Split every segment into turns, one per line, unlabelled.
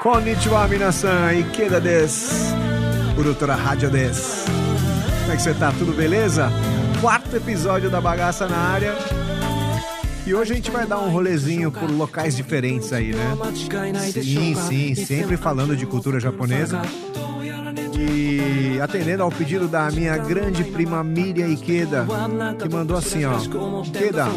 Konnichiwa, minasan, Ikeda des, Urutora Rádio des. Como é que você tá? Tudo beleza? Quarto episódio da Bagaça na área. E hoje a gente vai dar um rolezinho por locais diferentes aí, né? Sim, sim, sempre falando de cultura japonesa. E atendendo ao pedido da minha grande prima Miriam Ikeda, que mandou assim, ó. Ikeda,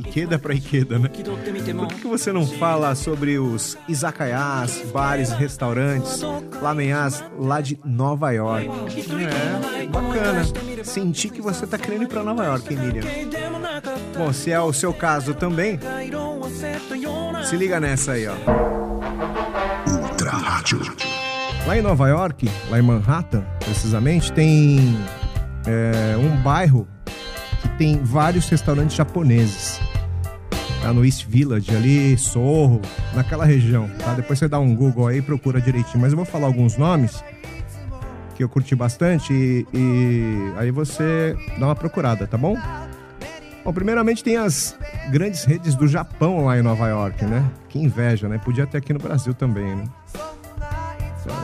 Ikeda pra Ikeda, né? Por que, você não fala sobre os izakayas, bares, restaurantes, lamenhas lá de Nova York? É, bacana. Senti que você tá querendo ir pra Nova York, hein, Miriam? Bom, se é o seu caso também, se liga nessa aí, ó.
Ultra Rádio.
Lá em Nova York, lá em Manhattan, precisamente, tem é, um bairro que tem vários restaurantes japoneses. Tá no East Village, ali, Sorro, naquela região, tá? Depois você dá um Google aí e procura direitinho. Mas eu vou falar alguns nomes que eu curti bastante e, e aí você dá uma procurada, tá bom? Bom, primeiramente tem as grandes redes do Japão lá em Nova York, né? Que inveja, né? Podia ter aqui no Brasil também, né?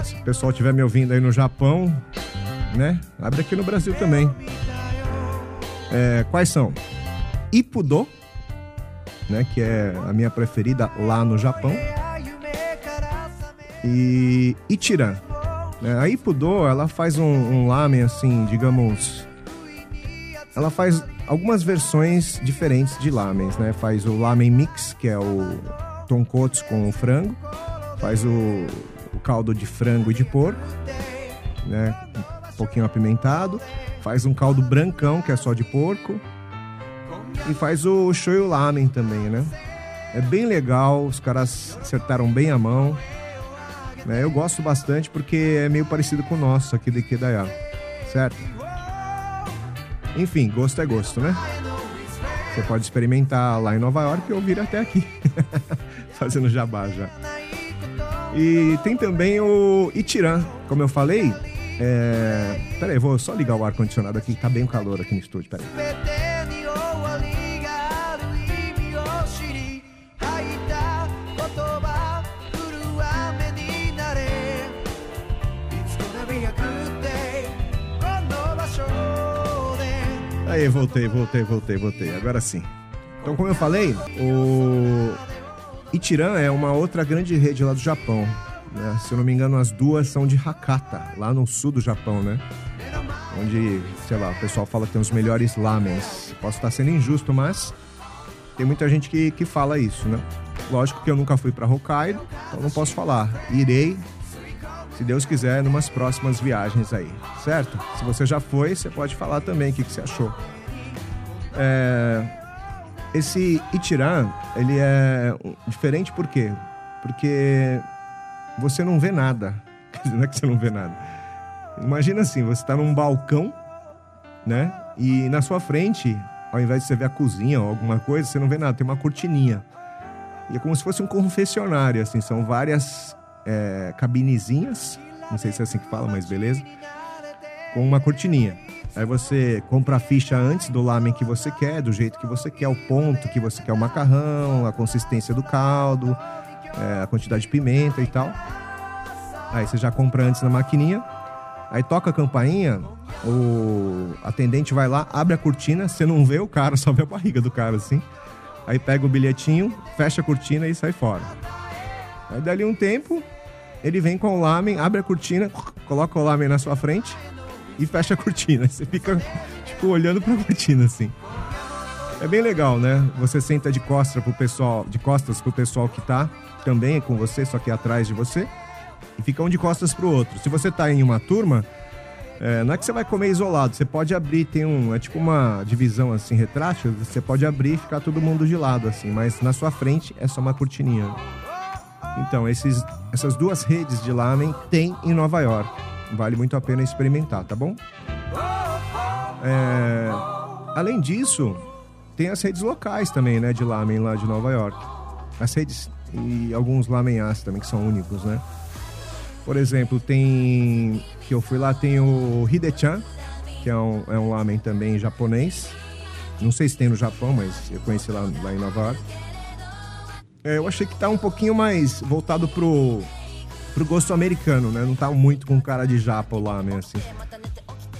Se o pessoal estiver me ouvindo aí no Japão, né? Abre aqui no Brasil também. É, quais são? Ipudo, né? Que é a minha preferida lá no Japão. E Ichiran. Né? A Ipudo, ela faz um, um lamen assim, digamos... Ela faz algumas versões diferentes de lamens, né? Faz o lamen mix, que é o tonkotsu com o frango. Faz o, o caldo de frango e de porco, né? Um pouquinho apimentado. Faz um caldo brancão, que é só de porco. E faz o shoyu lamen também, né? É bem legal, os caras acertaram bem a mão. Né? Eu gosto bastante porque é meio parecido com o nosso aqui de Kedaya, certo? Enfim, gosto é gosto, né? Você pode experimentar lá em Nova York ou vir até aqui, fazendo jabá já. E tem também o Itiran, como eu falei. É... Peraí, vou só ligar o ar-condicionado aqui, tá bem calor aqui no estúdio, peraí. Aí, voltei, voltei, voltei, voltei. Agora sim. Então, como eu falei, o Itiran é uma outra grande rede lá do Japão. Né? Se eu não me engano, as duas são de Hakata, lá no sul do Japão, né? Onde, sei lá, o pessoal fala que tem os melhores lamens. Posso estar sendo injusto, mas tem muita gente que, que fala isso, né? Lógico que eu nunca fui para Hokkaido, então não posso falar. Irei, se Deus quiser, numas próximas viagens aí, certo? Se você já foi, você pode falar também o que, que você achou. É... Esse Itiran, ele é diferente por quê? Porque você não vê nada. Não é que você não vê nada. Imagina assim, você está num balcão, né? E na sua frente, ao invés de você ver a cozinha ou alguma coisa, você não vê nada, tem uma cortininha. E é como se fosse um confessionário, assim, são várias é, cabinezinhas, não sei se é assim que fala, mas beleza, com uma cortininha. Aí você compra a ficha antes do lamen que você quer, do jeito que você quer, o ponto que você quer o macarrão, a consistência do caldo, é, a quantidade de pimenta e tal. Aí você já compra antes na maquininha. Aí toca a campainha, o atendente vai lá, abre a cortina, você não vê o cara, só vê a barriga do cara assim. Aí pega o bilhetinho, fecha a cortina e sai fora. Aí dali um tempo, ele vem com o lamen, abre a cortina, coloca o lamen na sua frente e fecha a cortina. Você fica, tipo, olhando pra cortina, assim. É bem legal, né? Você senta de costas pro pessoal, de costas pro pessoal que tá também com você, só que atrás de você. E fica um de costas pro outro. Se você tá em uma turma, é, não é que você vai comer isolado, você pode abrir, tem um. É tipo uma divisão assim, retrátil, você pode abrir e ficar todo mundo de lado, assim, mas na sua frente é só uma cortininha. Então, esses, essas duas redes de lamen tem em Nova York. Vale muito a pena experimentar, tá bom? É, além disso, tem as redes locais também, né, de lamen lá de Nova York. As redes e alguns lamenhas também que são únicos, né? Por exemplo, tem que eu fui lá tem o Hidechan, que é um, é um lamen também japonês. Não sei se tem no Japão, mas eu conheci lá, lá em Nova York. É, eu achei que tá um pouquinho mais voltado pro pro gosto americano, né? Não tá muito com cara de japa o lamen, assim.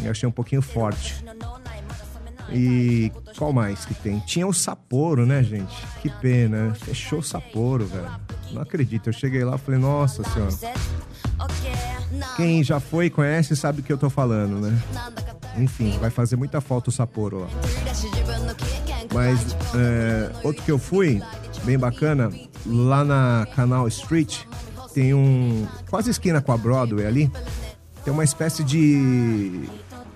Eu achei um pouquinho forte. E qual mais que tem? Tinha o Sapporo, né, gente? Que pena. Fechou o Sapporo, velho. Não acredito. Eu cheguei lá e falei, nossa senhora. Quem já foi conhece sabe o que eu tô falando, né? Enfim, vai fazer muita falta o Sapporo lá. Mas é, outro que eu fui, bem bacana, lá na Canal Street, tem um. Quase esquina com a Broadway ali, tem uma espécie de.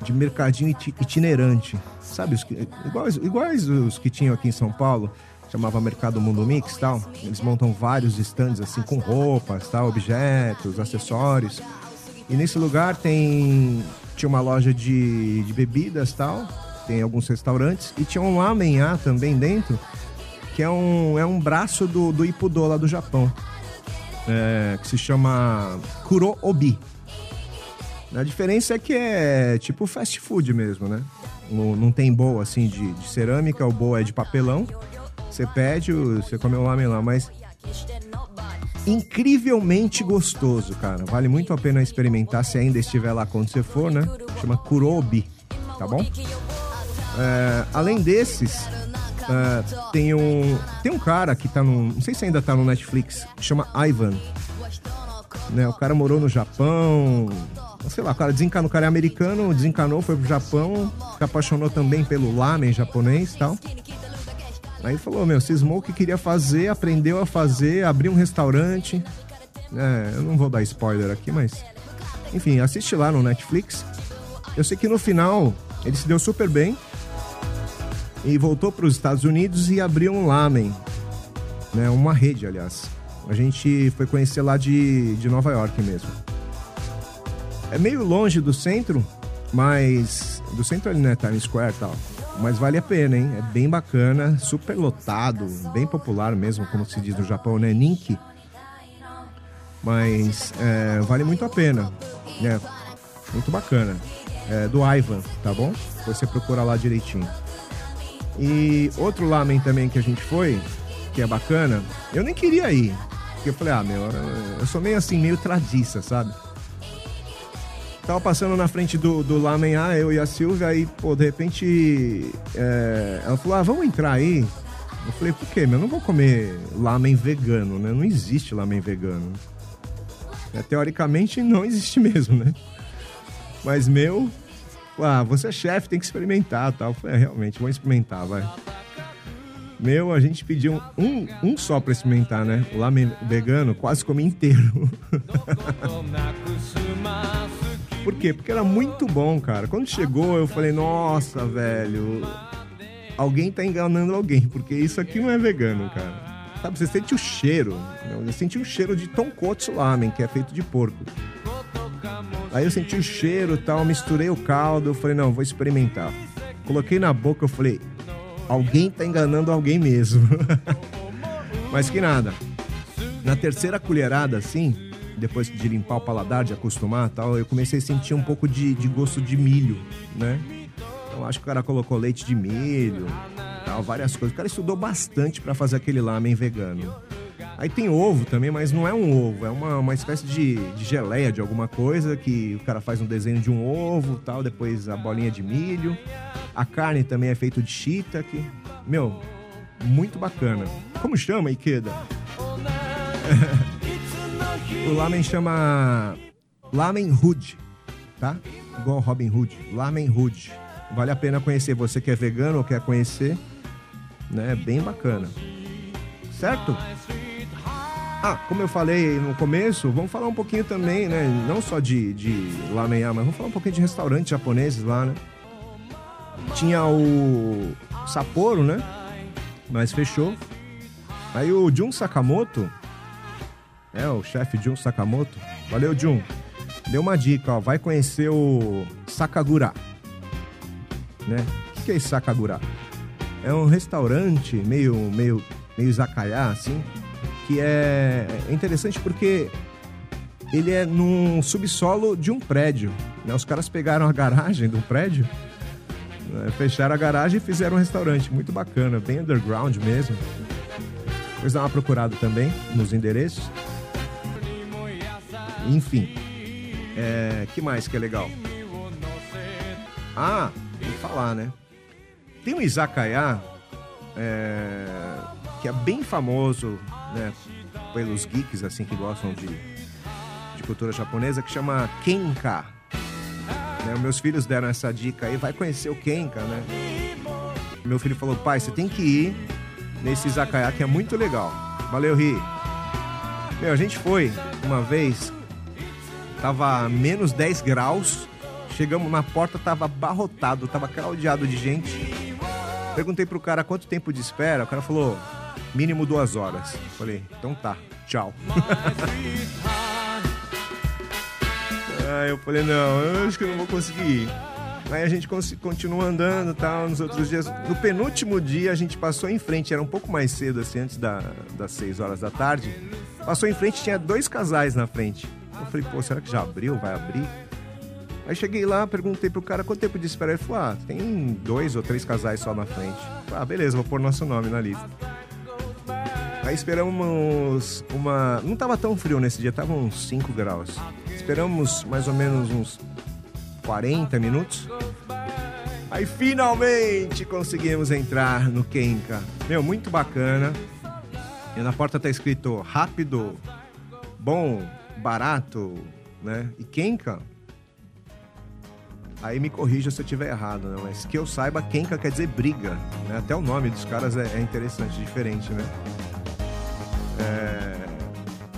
de mercadinho itinerante. Sabe, os, iguais, iguais os que tinham aqui em São Paulo, chamava Mercado Mundo Mix tal. Eles montam vários stands assim com roupas, tal, objetos, acessórios. E nesse lugar tem tinha uma loja de, de bebidas tal, tem alguns restaurantes e tinha um lamená também dentro, que é um, é um braço do, do Ippudo lá do Japão, é, que se chama Kuro Obi. A diferença é que é tipo fast food mesmo, né? Não, não tem bowl assim de, de, cerâmica, o bowl é de papelão. Você pede, você come o lamen lá, mas incrivelmente gostoso, cara. Vale muito a pena experimentar se ainda estiver lá quando você for, né? Chama Kurobi, tá bom? É, além desses, é, tem um tem um cara que tá no, não sei se ainda tá no Netflix, chama Ivan. Né, o cara morou no Japão, sei lá, o cara desencanou, o cara é americano, desencanou, foi pro Japão, se apaixonou também pelo lamen japonês e tal. Aí falou, meu, cismou que queria fazer, aprendeu a fazer, abriu um restaurante. É, eu não vou dar spoiler aqui, mas. Enfim, assiste lá no Netflix. Eu sei que no final ele se deu super bem e voltou para os Estados Unidos e abriu um lamen, né? Uma rede, aliás. A gente foi conhecer lá de, de Nova York mesmo. É meio longe do centro, mas do centro ali, né? Times Square e tal. Mas vale a pena, hein? É bem bacana, super lotado, bem popular mesmo, como se diz no Japão, né? Ninki. Mas é, vale muito a pena, né? Muito bacana. É, do Ivan, tá bom? Você procura lá direitinho. E outro lamen também que a gente foi, que é bacana, eu nem queria ir. Porque eu falei, ah, meu, eu sou meio assim, meio tradiça, sabe? Tava passando na frente do, do Lamen A, eu e a Silvia, aí, pô, de repente. É, ela falou: ah, vamos entrar aí. Eu falei: por quê? Meu, eu não vou comer lamen vegano, né? Não existe lamen vegano. É, teoricamente, não existe mesmo, né? Mas, meu. Ah, você é chefe, tem que experimentar tal. Eu falei: é, realmente, vamos experimentar, vai. Meu, a gente pediu um, um só pra experimentar, né? O lamen vegano, quase comi inteiro. Por quê? Porque era muito bom, cara. Quando chegou, eu falei, nossa, velho, alguém tá enganando alguém, porque isso aqui não é vegano, cara. Sabe, você sente o cheiro. Eu senti o cheiro de tonkotsu lamen, que é feito de porco. Aí eu senti o cheiro e tal, misturei o caldo, eu falei, não, vou experimentar. Coloquei na boca, eu falei, alguém tá enganando alguém mesmo. Mas que nada. Na terceira colherada, assim, depois de limpar o paladar, de acostumar tal, eu comecei a sentir um pouco de, de gosto de milho, né? Então acho que o cara colocou leite de milho, tal, várias coisas. O cara estudou bastante para fazer aquele lamen vegano. Aí tem ovo também, mas não é um ovo, é uma, uma espécie de, de geleia de alguma coisa que o cara faz um desenho de um ovo tal, depois a bolinha de milho. A carne também é feita de shiitake. Meu, muito bacana. Como chama, Ikeda? O lamen chama Lamen Hood, tá? Igual Robin Hood. Lamen Hood. Vale a pena conhecer. Você que é vegano ou quer conhecer, né? É bem bacana. Certo? Ah, como eu falei no começo, vamos falar um pouquinho também, né? Não só de, de lamen, mas vamos falar um pouquinho de restaurantes japoneses lá, né? Tinha o Sapporo, né? Mas fechou. Aí o Jun Sakamoto, é, o chefe Jun Sakamoto. Valeu, Jun. Deu uma dica, ó. Vai conhecer o Sakagura. Né? O que é esse Sakagura? É um restaurante meio, meio, meio zakaya, assim, que é interessante porque ele é num subsolo de um prédio. Né? Os caras pegaram a garagem do prédio, né? fecharam a garagem e fizeram um restaurante. Muito bacana, bem underground mesmo. Depois dá uma procurada também nos endereços. Enfim. É, que mais que é legal? Ah, tem que falar, né? Tem um izakaya é, que é bem famoso, né? Pelos geeks, assim, que gostam de, de cultura japonesa, que chama Kenka. Né? Meus filhos deram essa dica aí, vai conhecer o Kenka, né? Meu filho falou, pai, você tem que ir nesse izakaya que é muito legal. Valeu, Ri. Meu, a gente foi uma vez, tava menos 10 graus, chegamos na porta, tava abarrotado, tava caldeado de gente. Perguntei pro cara quanto tempo de espera, o cara falou, mínimo duas horas. Falei, então tá, tchau. Aí eu falei, não, eu acho que eu não vou conseguir ir. Aí a gente continua andando tal, nos outros dias. No penúltimo dia a gente passou em frente, era um pouco mais cedo, assim, antes da, das 6 horas da tarde. Passou em frente, tinha dois casais na frente. Eu falei, pô, será que já abriu? Vai abrir? Aí cheguei lá, perguntei pro cara quanto tempo de espera. Ele falou, ah, tem dois ou três casais só na frente. Ah, beleza, vou pôr nosso nome na lista. Aí esperamos uma. Não tava tão frio nesse dia, tava uns 5 graus. Esperamos mais ou menos uns 40 minutos. Aí finalmente conseguimos entrar no Kenka. Meu, muito bacana. E na porta tá escrito rápido, bom, barato, né? E Kenka. Aí me corrija se eu tiver errado, né? Mas que eu saiba, Kenka quer dizer briga. Né? Até o nome dos caras é, é interessante, diferente, né? É...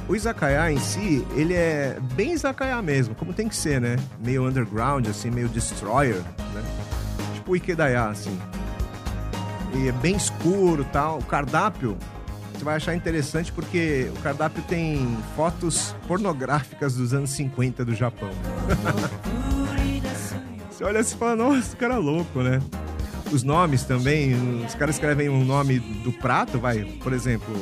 O izakaya em si, ele é bem izakaya mesmo, como tem que ser, né? Meio underground, assim, meio destroyer, né? Tipo o Ikedaya, assim. E é bem escuro tal. O cardápio, você vai achar interessante porque o cardápio tem fotos pornográficas dos anos 50 do Japão. você olha assim e fala, nossa, cara é louco, né? Os nomes também, os caras escrevem um nome do prato, vai, por exemplo,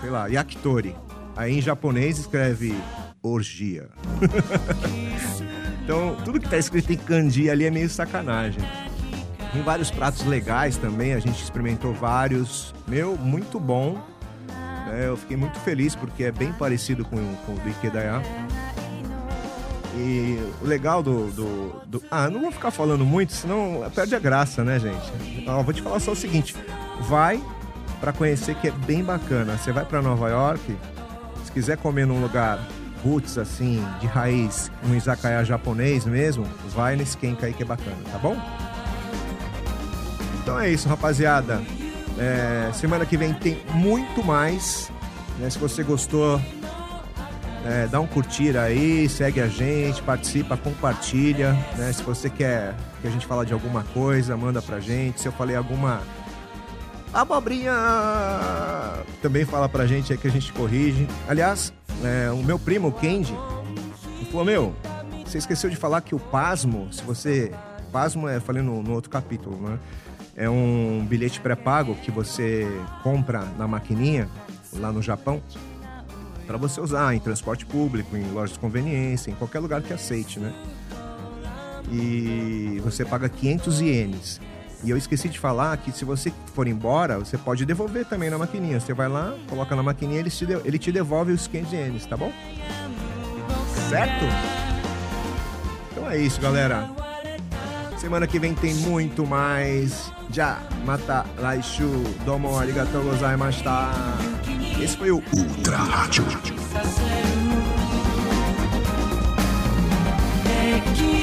sei lá, yakitori. Aí em japonês escreve orgia. então, tudo que tá escrito em kanji ali é meio sacanagem. Tem vários pratos legais também, a gente experimentou vários. Meu, muito bom. É, eu fiquei muito feliz porque é bem parecido com, com o do Ikedaya. E o legal do, do, do, Ah, não vou ficar falando muito, senão perde a graça, né, gente? Então, vou te falar só o seguinte: vai para conhecer que é bem bacana. Você vai para Nova York, se quiser comer num lugar roots, assim, de raiz, um izakaya japonês mesmo, vai nesse Kenka aí que é bacana, tá bom? Então é isso, rapaziada. É, semana que vem tem muito mais. Né? Se você gostou, é, dá um curtir aí, segue a gente, participa, compartilha. Né? Se você quer que a gente fale de alguma coisa, manda pra gente. Se eu falei alguma abobrinha, também fala pra gente aí que a gente corrige. Aliás, é, o meu primo, o Kendi, falou: Meu, você esqueceu de falar que o pasmo, se você. Pasmo é, falei no, no outro capítulo, né? É um bilhete pré-pago que você compra na maquininha lá no Japão para você usar em transporte público, em lojas de conveniência, em qualquer lugar que aceite, né? E você paga 500 ienes. E eu esqueci de falar que se você for embora, você pode devolver também na maquininha. Você vai lá, coloca na maquininha, ele te, ele te devolve os 500 ienes, tá bom? Certo? Então é isso, galera. Semana que vem tem muito mais. Já mata laishu. Domo arigatou gozaimashita. Esse foi o
Ultra Rádio.
Aqui